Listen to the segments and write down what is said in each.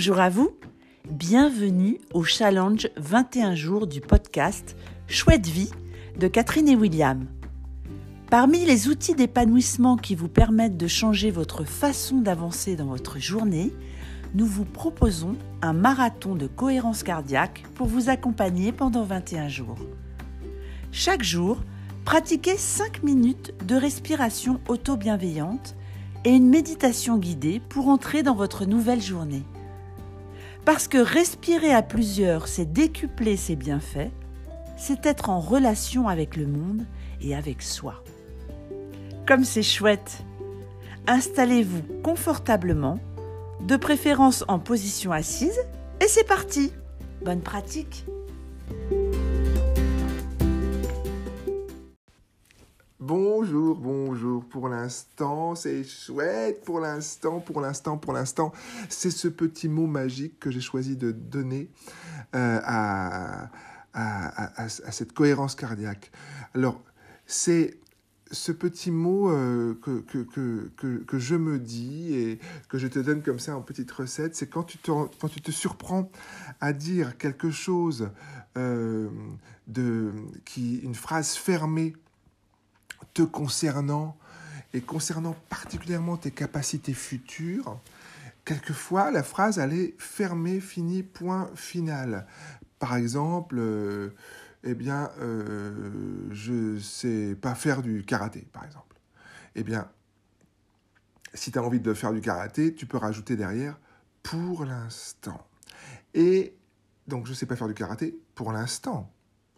Bonjour à vous, bienvenue au challenge 21 jours du podcast Chouette vie de Catherine et William. Parmi les outils d'épanouissement qui vous permettent de changer votre façon d'avancer dans votre journée, nous vous proposons un marathon de cohérence cardiaque pour vous accompagner pendant 21 jours. Chaque jour, pratiquez 5 minutes de respiration auto-bienveillante et une méditation guidée pour entrer dans votre nouvelle journée. Parce que respirer à plusieurs, c'est décupler ses bienfaits, c'est être en relation avec le monde et avec soi. Comme c'est chouette Installez-vous confortablement, de préférence en position assise, et c'est parti Bonne pratique Bonjour, bonjour. Pour l'instant, c'est chouette. Pour l'instant, pour l'instant, pour l'instant, c'est ce petit mot magique que j'ai choisi de donner euh, à, à, cette cohérence cardiaque. Alors, c'est ce petit mot euh, que, que, que, je me dis et que je te donne comme ça en petite recette, c'est quand, tu te, quand tu te surprends à dire quelque chose, euh, de, qui, une phrase fermée, te concernant et concernant particulièrement tes capacités futures, quelquefois la phrase elle est fermée, finie, point final. Par exemple, euh, eh bien, euh, je sais pas faire du karaté, par exemple. Eh bien, si tu as envie de faire du karaté, tu peux rajouter derrière pour l'instant. Et donc, je sais pas faire du karaté pour l'instant.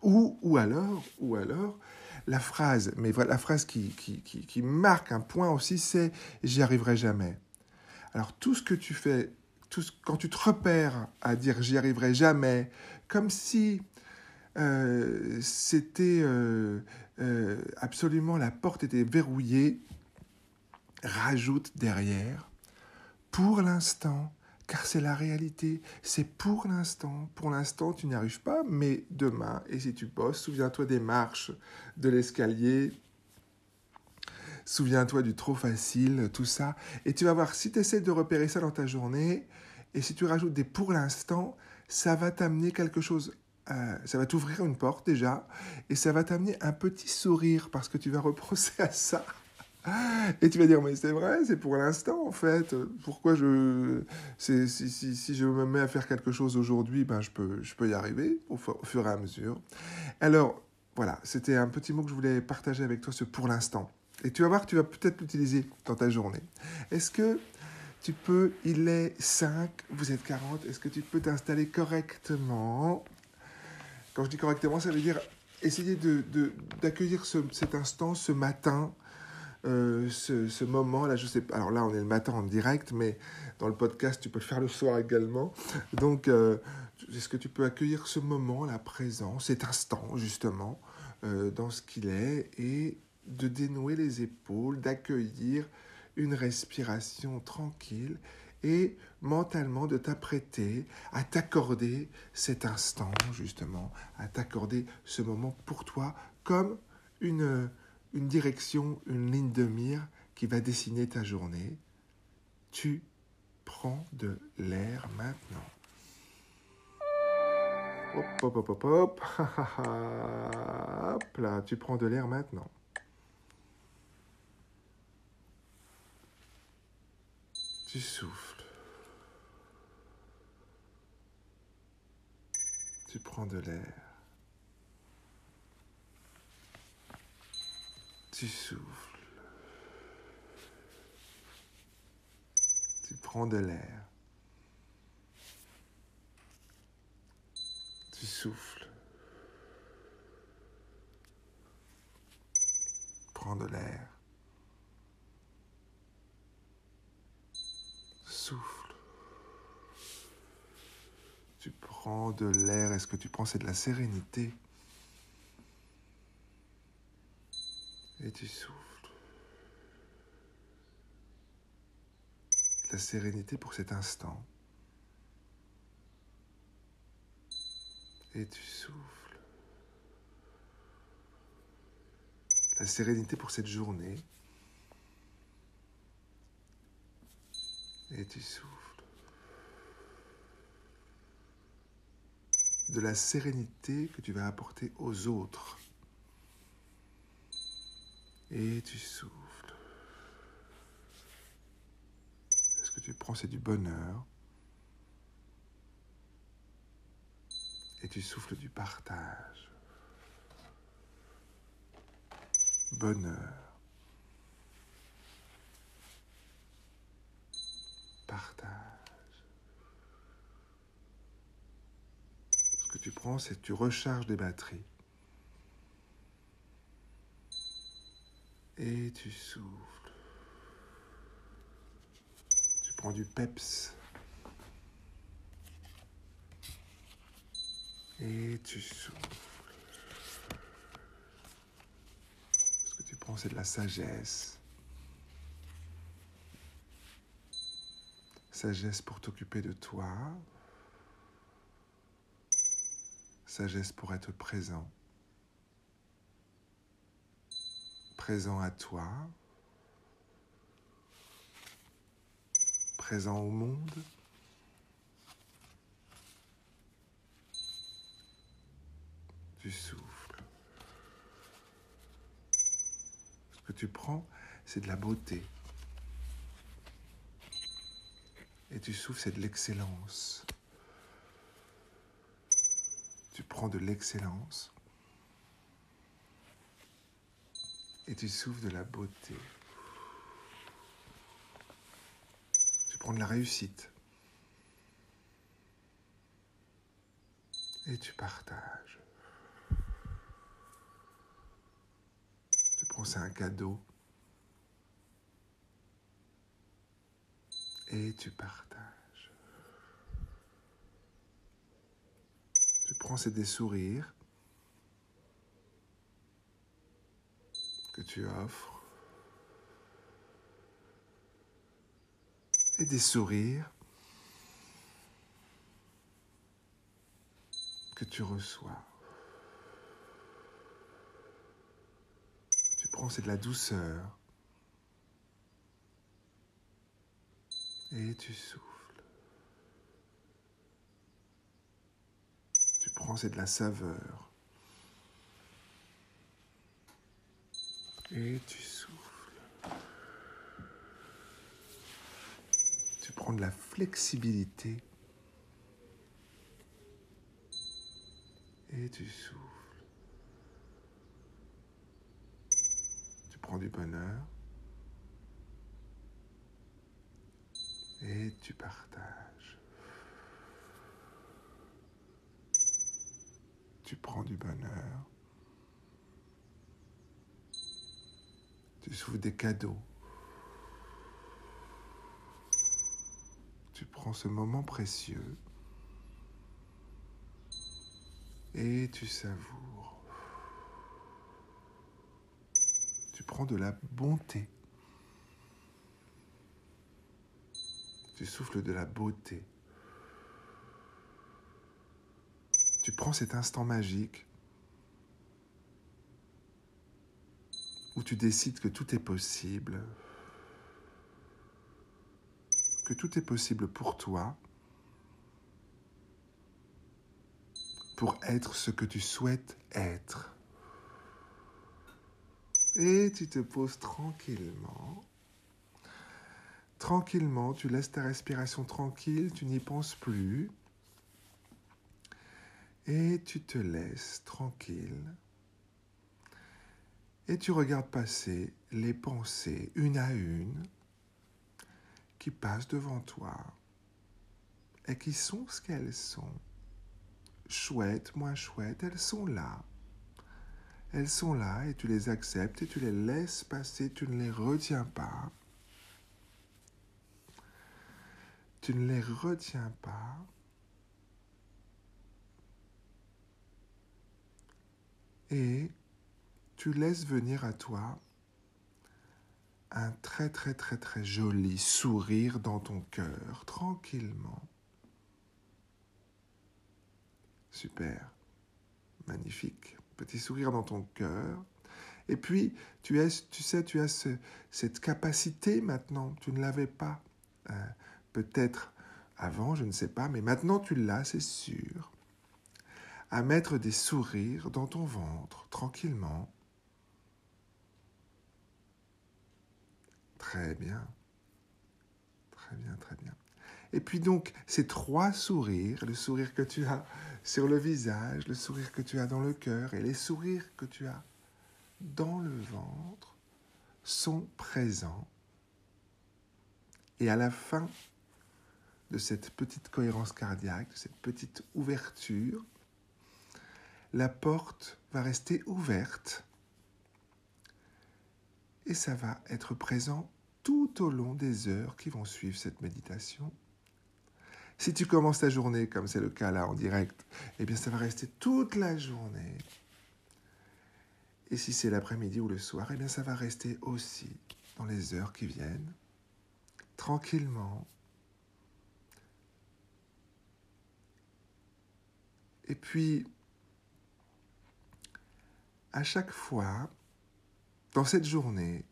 Ou, ou alors, ou alors, la phrase, mais la phrase qui, qui, marque un point aussi, c'est j'y arriverai jamais. Alors tout ce que tu fais, tout quand tu te repères à dire j'y arriverai jamais, comme si euh, c'était euh, euh, absolument la porte était verrouillée, rajoute derrière, pour l'instant, car c'est la réalité, c'est pour l'instant. Pour l'instant, tu n'y arrives pas, mais demain, et si tu bosses, souviens-toi des marches, de l'escalier, souviens-toi du trop facile, tout ça, et tu vas voir, si tu essaies de repérer ça dans ta journée, et si tu rajoutes des pour l'instant, ça va t'amener quelque chose euh, ça va t'ouvrir une porte déjà, et ça va t'amener un petit sourire parce que tu vas repenser à ça et tu vas dire, mais c'est vrai, c'est pour l'instant en fait. Pourquoi je. Si, si, si, je me mets à faire quelque chose aujourd'hui, ben, je, peux, je peux y arriver au, fur et à mesure. Alors, voilà, c'était un petit mot que je voulais partager avec toi, ce pour l'instant. Et tu vas voir, tu vas peut-être l'utiliser dans ta journée. Est-ce que tu peux, il est 5, vous êtes 40, est-ce que tu peux t'installer correctement? Quand je dis correctement, ça veut dire essayer d'accueillir de, ce, cet instant, ce matin, euh, ce, moment-là, je sais pas, alors là on est le matin en direct, mais dans le podcast tu peux le faire le soir également. Donc, euh, est-ce que tu peux accueillir ce moment-là présent, cet instant justement, euh, dans ce qu'il est, et de dénouer les épaules, d'accueillir une respiration tranquille et mentalement de t'apprêter à t'accorder cet instant justement, à t'accorder ce moment pour toi comme une une direction, une ligne de mire qui va dessiner ta journée. Tu prends de l'air maintenant. Hop, hop, hop, hop, hop. hop là, tu prends de l'air maintenant. Tu souffles. Tu prends de l'air. Tu souffles. Tu prends de l'air. Tu souffles. Prends de l'air. Souffle. Tu prends de l'air. Est-ce que tu prends? C'est de la sérénité et tu souffles. La sérénité pour cet instant. Et tu souffles. La sérénité pour cette journée. Et tu souffles. de la sérénité que tu vas apporter aux autres. Et tu souffles. Ce que tu prends, c'est du bonheur. Et tu souffles du partage. Bonheur. Partage. Ce que tu prends, c'est que tu recharges des batteries. Et tu souffles. Tu prends du peps. Et tu souffles. Ce que tu prends, c'est de la sagesse? Sagesse pour t'occuper de toi. Sagesse pour être présent. Présent à toi. Présent au monde. Tu souffles. Ce que tu prends, c'est de la beauté. Et tu souffles, c'est de l'excellence. Tu prends de l'excellence. Et tu souffles de la beauté. Tu prends de la réussite. Et tu partages. Tu prends ça un cadeau. et tu partages. Tu prends c'est des sourires tu offres et des sourires que tu reçois. Tu prends c'est de la douceur et tu souffles. Tu prends, c'est de la saveur. Et tu souffles. Tu prends de la flexibilité. Et tu souffles. Tu prends du bonheur. et tu partages. Tu prends du bonheur. Tu souffles des cadeaux. Tu prends ce moment précieux et tu savoures. Tu prends de la bonté. Tu souffles de la beauté. Tu prends cet instant magique où tu décides que tout est possible, que tout est possible pour toi, pour être ce que tu souhaites être. Et tu te poses tranquillement Tranquillement, tu laisses ta respiration tranquille, tu n'y penses plus. Et tu te laisses tranquille. Et tu regardes passer les pensées une à une qui passent devant toi et qui sont ce qu'elles sont. Chouettes, moins chouettes, elles sont là. Elles sont là et tu les acceptes et tu les laisses passer, tu ne les retiens pas. tu ne les retiens pas. Et tu laisses venir à toi un très très très très joli sourire dans ton cœur, tranquillement. Super, magnifique, petit sourire dans ton cœur. Et puis, tu, tu sais, tu as cette capacité maintenant, tu ne l'avais pas. Hein, Peut-être avant, je ne sais pas, mais maintenant tu l'as, c'est sûr. à mettre des sourires dans ton ventre, tranquillement. Très bien. Très bien, très bien. Et puis donc, ces trois sourires, le sourire que tu as sur le visage, le sourire que tu as dans le cœur et les sourires que tu as dans le ventre, sont présents. Et à la fin de cette petite cohérence cardiaque, de cette petite ouverture, la porte va rester ouverte et ça va être présent tout au long des heures qui vont suivre cette méditation. Si tu commences ta journée, comme c'est le cas là en direct, eh bien ça va rester toute la journée. Et si c'est l'après-midi ou le soir, eh bien ça va rester aussi dans les heures qui viennent, tranquillement. Et puis, à chaque fois, dans cette journée,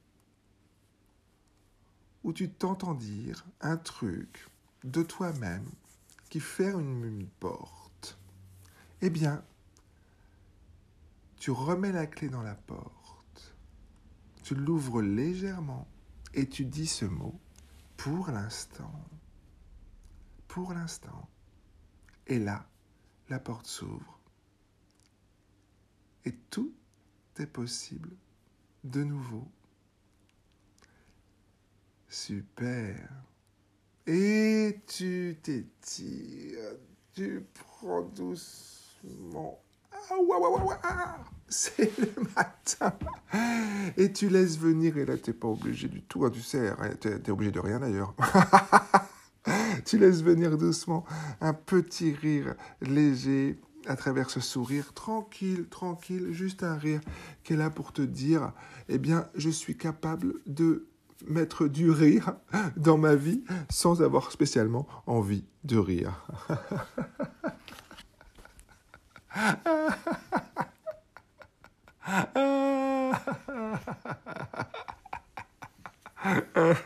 où tu t'entends dire un truc de toi-même qui ferme une porte, eh bien, tu remets la clé dans la porte, tu l'ouvres légèrement et tu dis ce mot pour l'instant. Pour l'instant. Et là, la porte s'ouvre. Et tout est possible de nouveau. Super. Et tu t'étires, tu prends doucement c'est le matin. Et tu laisses venir, et là, t'es pas obligé du tout, hein, tu sais, t'es es obligé de rien d'ailleurs. tu laisses venir doucement un petit rire léger à travers ce sourire, tranquille, tranquille, juste un rire qui est là pour te dire, eh bien, je suis capable de mettre du rire dans ma vie sans avoir spécialement envie de rire.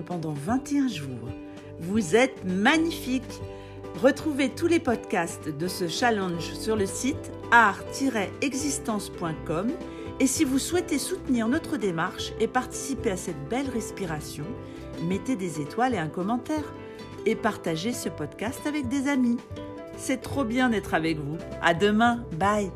pendant 21 jours. Vous êtes magnifiques Retrouvez tous les podcasts de ce challenge sur le site art-existence.com et si vous souhaitez soutenir notre démarche et participer à cette belle respiration, mettez des étoiles et un commentaire et partagez ce podcast avec des amis. C'est trop bien d'être avec vous. À demain. Bye.